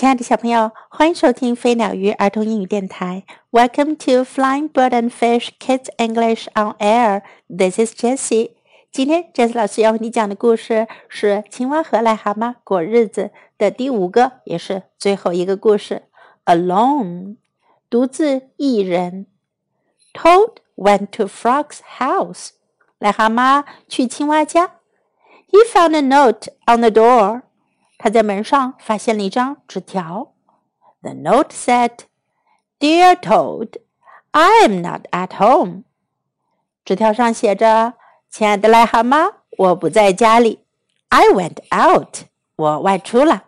亲爱的小朋友，欢迎收听飞鸟鱼儿童英语电台。Welcome to Flying Bird and Fish Kids English on Air. This is Jessie. 今天 Jessie 老师要为你讲的故事是《青蛙和癞蛤蟆过日子》的第五个，也是最后一个故事。Alone，独自一人。Toad went to Frog's house. 癞蛤蟆去青蛙家。He found a note on the door. 他在门上发现了一张纸条。The note said, "Dear Toad, I am not at home." 纸条上写着：“亲爱的癞蛤蟆，我不在家里。I went out. 我外出了。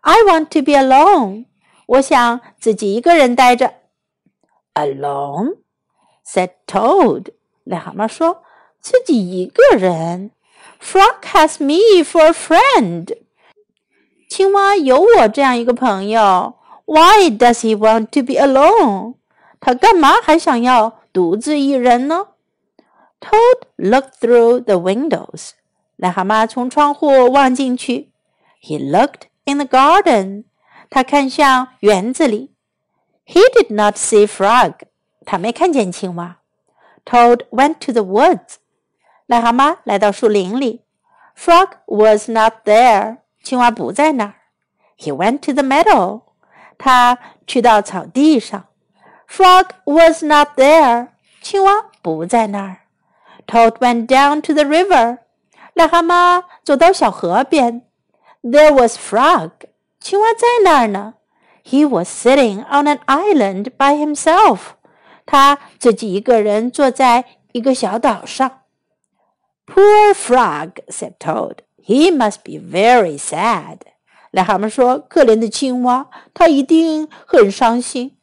I want to be alone. 我想自己一个人待着。”Alone? said Toad. 癞蛤蟆说：“自己一个人。”Frog has me for a friend. 青蛙有我这样一个朋友。Why does he want to be alone？他干嘛还想要独自一人呢？Toad looked through the windows。癞蛤蟆从窗户望进去。He looked in the garden。他看向园子里。He did not see frog。他没看见青蛙。Toad went to the woods。癞蛤蟆来到树林里。Frog was not there。 青蛙不在那儿。He went to the meadow。他去到草地上。Frog was not there。青蛙不在那儿。Toad went down to the river。癞蛤蟆走到小河边。There was Frog。青蛙在那儿呢。He was sitting on an island by himself。他自己一个人坐在一个小岛上。Poor Frog said Toad. He must be very sad. 癞蛤蟆说：“可怜的青蛙，他一定很伤心。”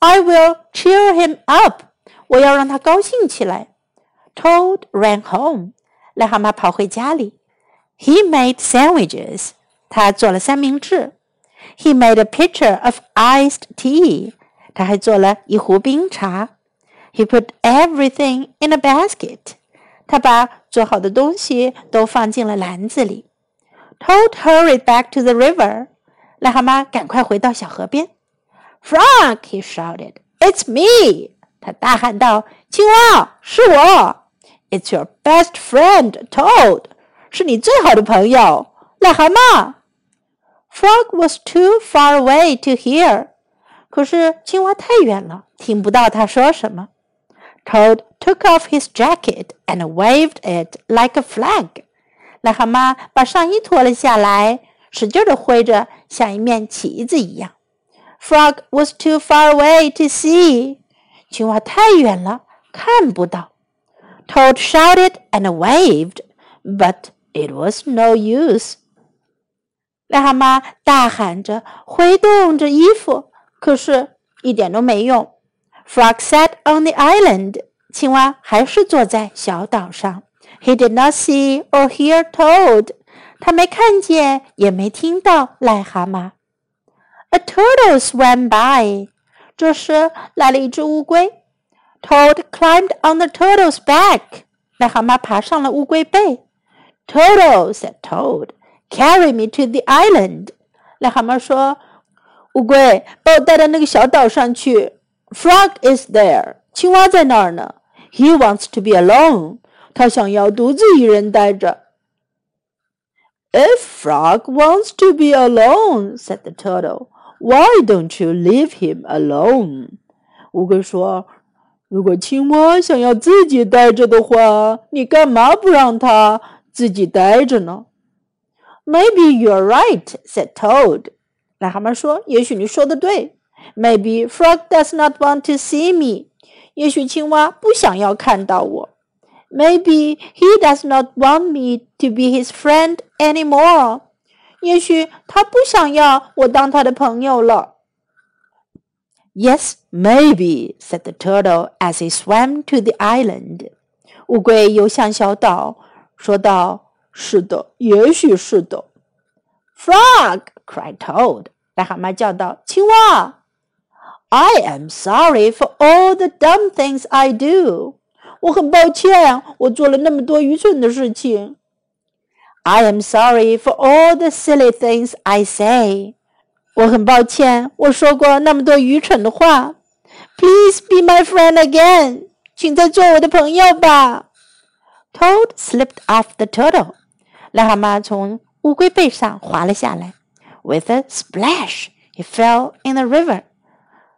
I will cheer him up. 我要让他高兴起来。Toad ran home. 癞蛤蟆跑回家里。He made sandwiches. 他做了三明治。He made a pitcher of iced tea. 他还做了一壶冰茶。He put everything in a basket. 他把做好的东西都放进了篮子里。Toad hurried back to the river. 癞蛤蟆赶快回到小河边。Frog, he shouted, "It's me!" 他大喊道：“青蛙，是我！It's your best friend, Toad. 是你最好的朋友，癞蛤蟆。” Frog was too far away to hear. 可是青蛙太远了，听不到他说什么。Toad took off his jacket and waved it like a flag. 癞蛤蟆把上衣脱了下来，使劲地挥着，像一面旗子一样。Frog was too far away to see. 青蛙太远了，看不到。Toad shouted and waved, but it was no use. 癞蛤蟆大喊着，挥动着衣服，可是一点都没用。Frog sat on the island. 青蛙还是坐在小岛上。He did not see or hear Toad. 他没看见，也没听到癞蛤蟆。A turtle swam by. 这时来了一只乌龟。Toad climbed on the turtle's back. 癞蛤蟆爬上了乌龟背。Turtle said Toad, "Carry me to the island." 癞蛤蟆说：“乌龟，把我带到那个小岛上去。Frog is there. 青蛙在那儿呢。 He wants to be alone. 他想要独自一人待着。If Frog wants to be alone, said the turtle, why don't you leave him alone? 乌龟说：“如果青蛙想要自己待着的话，你干嘛不让它自己待着呢？”Maybe you're right, said Toad. 癞蛤蟆说：“也许你说的对。Maybe Frog does not want to see me. 也许青蛙不想要看到我。” Maybe he does not want me to be his friend anymore. 也许他不想要我当他的朋友了。Yes, maybe, said the turtle as he swam to the island. 乌龟游向小岛，说道：“是的，也许是的。” Frog cried Toad. 癞蛤蟆叫道：“青蛙 ！I am sorry for all the dumb things I do. 我很抱歉，我做了那么多愚蠢的事情。I am sorry for all the silly things I say。 我很抱歉，我说过那么多愚蠢的话。Please be my friend again，请再做我的朋友吧。Toad slipped off the turtle，癞蛤蟆从乌龟背上滑了下来。With a splash, he fell in the river。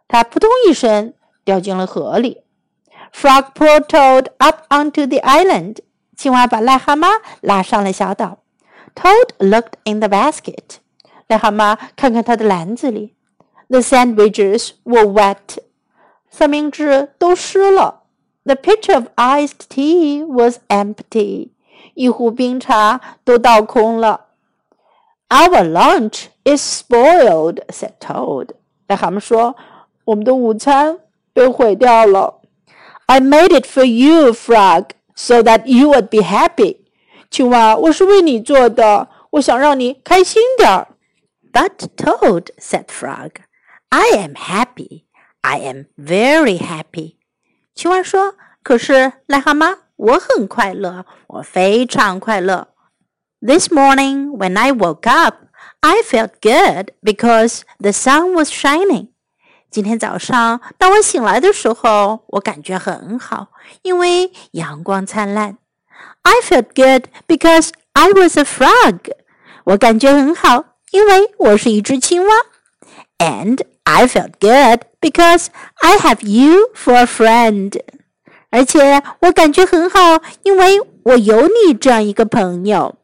他扑通一声掉进了河里。Frog pulled Toad up onto the island。青蛙把癞蛤蟆拉上了小岛。Toad looked in the basket。癞蛤蟆看看他的篮子里。The sandwiches were wet。三明治都湿了。The pitcher of iced tea was empty. 一壶冰茶都倒空了。Our lunch is spoiled," said Toad. 癞蛤蟆说：“ 我们的午餐被毁掉了。” I made it for you, Frog, so that you would be happy. 青蛙，我是为你做的，我想让你开心点儿。But Toad, said Frog, I am happy. I am very happy. 青蛙说：“可是癞蛤蟆，我很快乐，我非常快乐。This morning when I woke up, I felt good because the sun was shining. 今天早上当我醒来的时候，我感觉很好，因为阳光灿烂。I felt good because I was a frog. 我感觉很好，因为我是一只青蛙。And I felt good because I have you for a friend. 而且我感觉很好，因为我有你这样一个朋友。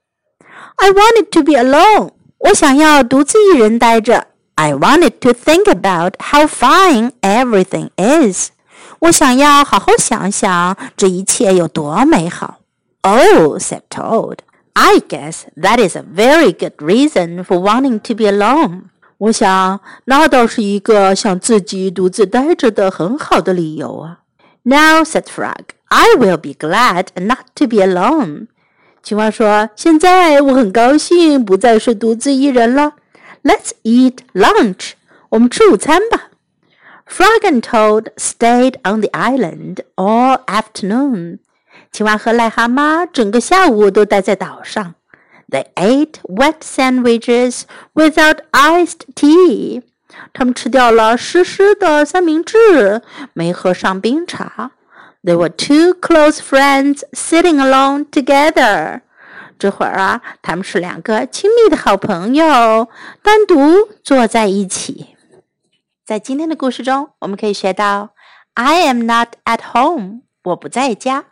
I wanted to be alone. 我想要独自一人待着。I wanted to think about how fine everything is. 我想要好好想想这一切有多美好。Oh, said Toad. I guess that is a very good reason for wanting to be alone. 我想，那倒是一个想自己独自待着的很好的理由啊。Now said Frog, I will be glad not to be alone. 青蛙说：“现在我很高兴不再是独自一人了。 Let's eat lunch. 我们吃午餐吧。” Frog and Toad stayed on the island all afternoon. 青蛙和癞蛤蟆整个下午都待在岛上。they ate wet sandwiches without iced tea. 他们吃掉了湿湿的三明治，没喝上冰茶。They were two close friends sitting alone together. 这会儿啊，他们是两个亲密的好朋友，单独坐在一起。在今天的故事中，我们可以学到：I am not at home，我不在家。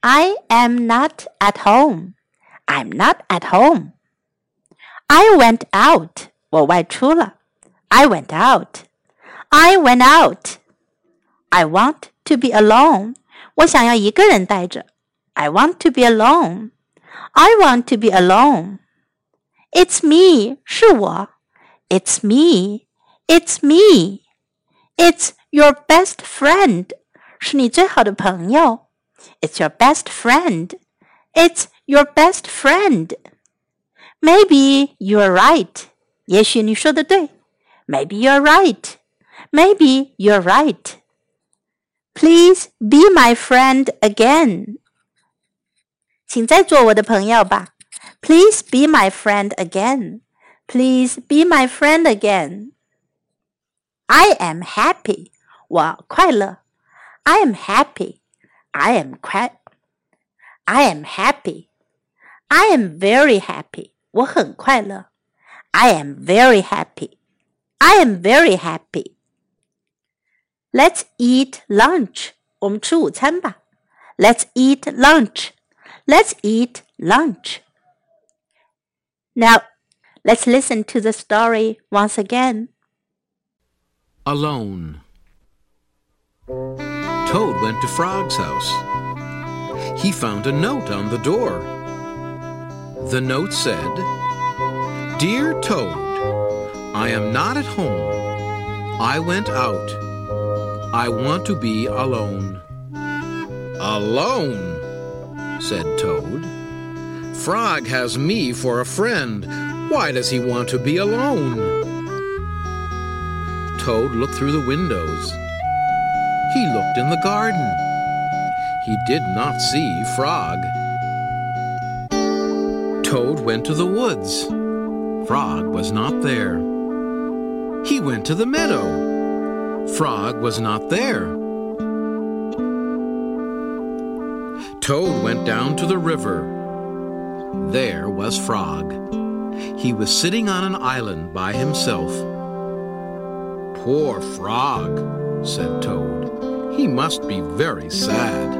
I am not at home。I'm not at home. I went out. 我外出了。I went out. I went out. I want to be alone. 我想要一个人待着。I want to be alone. I want to be alone. It's me. 是我。It's me. It's me. It's your best friend. 是你最好的朋友。It's your best friend. It's your best friend. Maybe you're right. 也许你说的对。Maybe you're right. Maybe you're right. Please be my friend again. 请再做我的朋友吧。Please be my friend again. Please be my friend again. I am happy. 我快乐。I am happy. I am 快。I am happy. I am very happy. 我很快乐。I am very happy. I am very happy. Let's eat lunch. 我们吃午餐吧。Let's eat lunch. Let's eat lunch. Now, let's listen to the story once again. Alone. Toad went to Frog's house. He found a note on the door. The note said, Dear Toad, I am not at home. I went out. I want to be alone. Alone, said Toad. Frog has me for a friend. Why does he want to be alone? Toad looked through the windows. He looked in the garden. He did not see Frog. Toad went to the woods. Frog was not there. He went to the meadow. Frog was not there. Toad went down to the river. There was Frog. He was sitting on an island by himself. Poor Frog, said Toad. He must be very sad.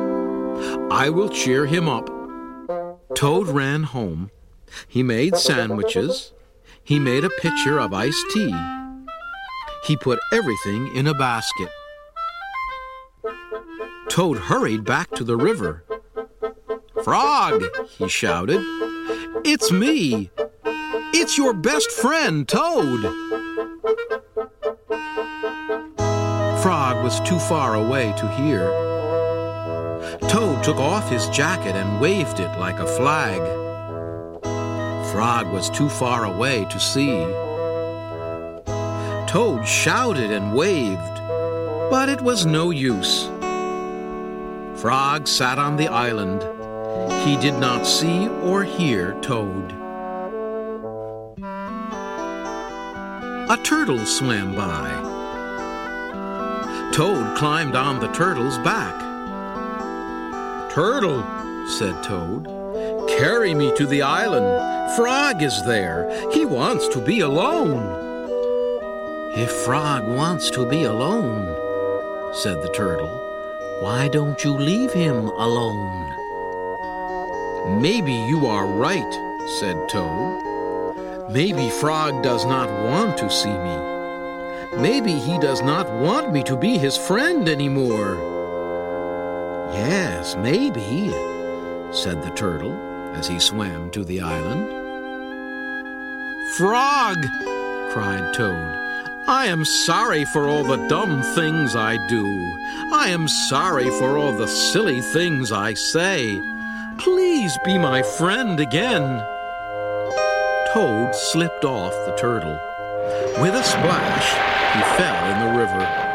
I will cheer him up. Toad ran home. He made sandwiches. He made a pitcher of iced tea. He put everything in a basket. Toad hurried back to the river. Frog, he shouted. It's me. It's your best friend, Toad. Frog was too far away to hear. Toad took off his jacket and waved it like a flag. Frog was too far away to see. Toad shouted and waved, but it was no use. Frog sat on the island. He did not see or hear Toad. A turtle swam by. Toad climbed on the turtle's back. Turtle, said Toad, carry me to the island. Frog is there. He wants to be alone. If Frog wants to be alone, said the turtle, why don't you leave him alone? Maybe you are right, said Toad. Maybe Frog does not want to see me. Maybe he does not want me to be his friend anymore. Yes, maybe, said the turtle as he swam to the island. Frog, cried Toad, I am sorry for all the dumb things I do. I am sorry for all the silly things I say. Please be my friend again. Toad slipped off the turtle. With a splash, he fell in the river.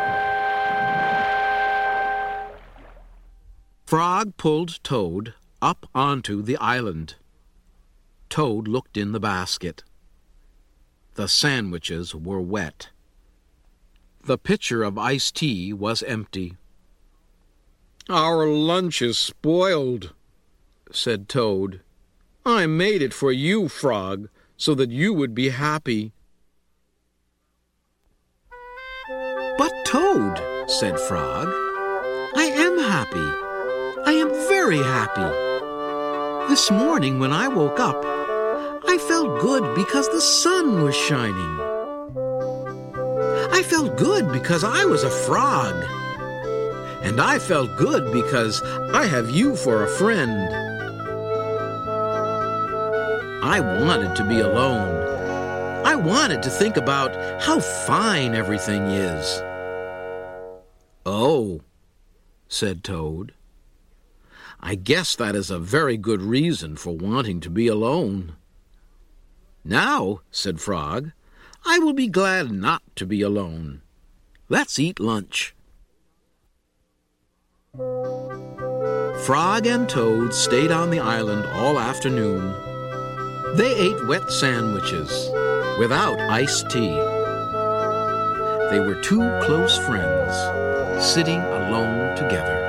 Frog pulled Toad up onto the island. Toad looked in the basket. The sandwiches were wet. The pitcher of iced tea was empty. Our lunch is spoiled, said Toad. I made it for you, Frog, so that you would be happy. But, Toad, said Frog, I am happy. I am very happy. This morning when I woke up, I felt good because the sun was shining. I felt good because I was a frog. And I felt good because I have you for a friend. I wanted to be alone. I wanted to think about how fine everything is. Oh, said Toad. I guess that is a very good reason for wanting to be alone. Now, said Frog, I will be glad not to be alone. Let's eat lunch. Frog and Toad stayed on the island all afternoon. They ate wet sandwiches without iced tea. They were two close friends, sitting alone together.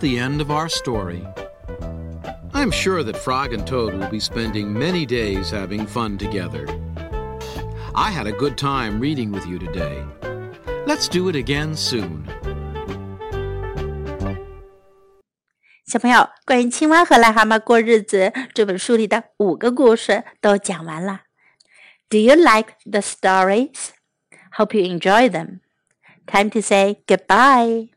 the end of our story. I'm sure that Frog and Toad will be spending many days having fun together. I had a good time reading with you today. Let's do it again soon. 小朋友，关于青蛙和癞蛤蟆过日子这本书里的五个故事都讲完了。Do you like the stories? Hope you enjoy them. Time to say goodbye.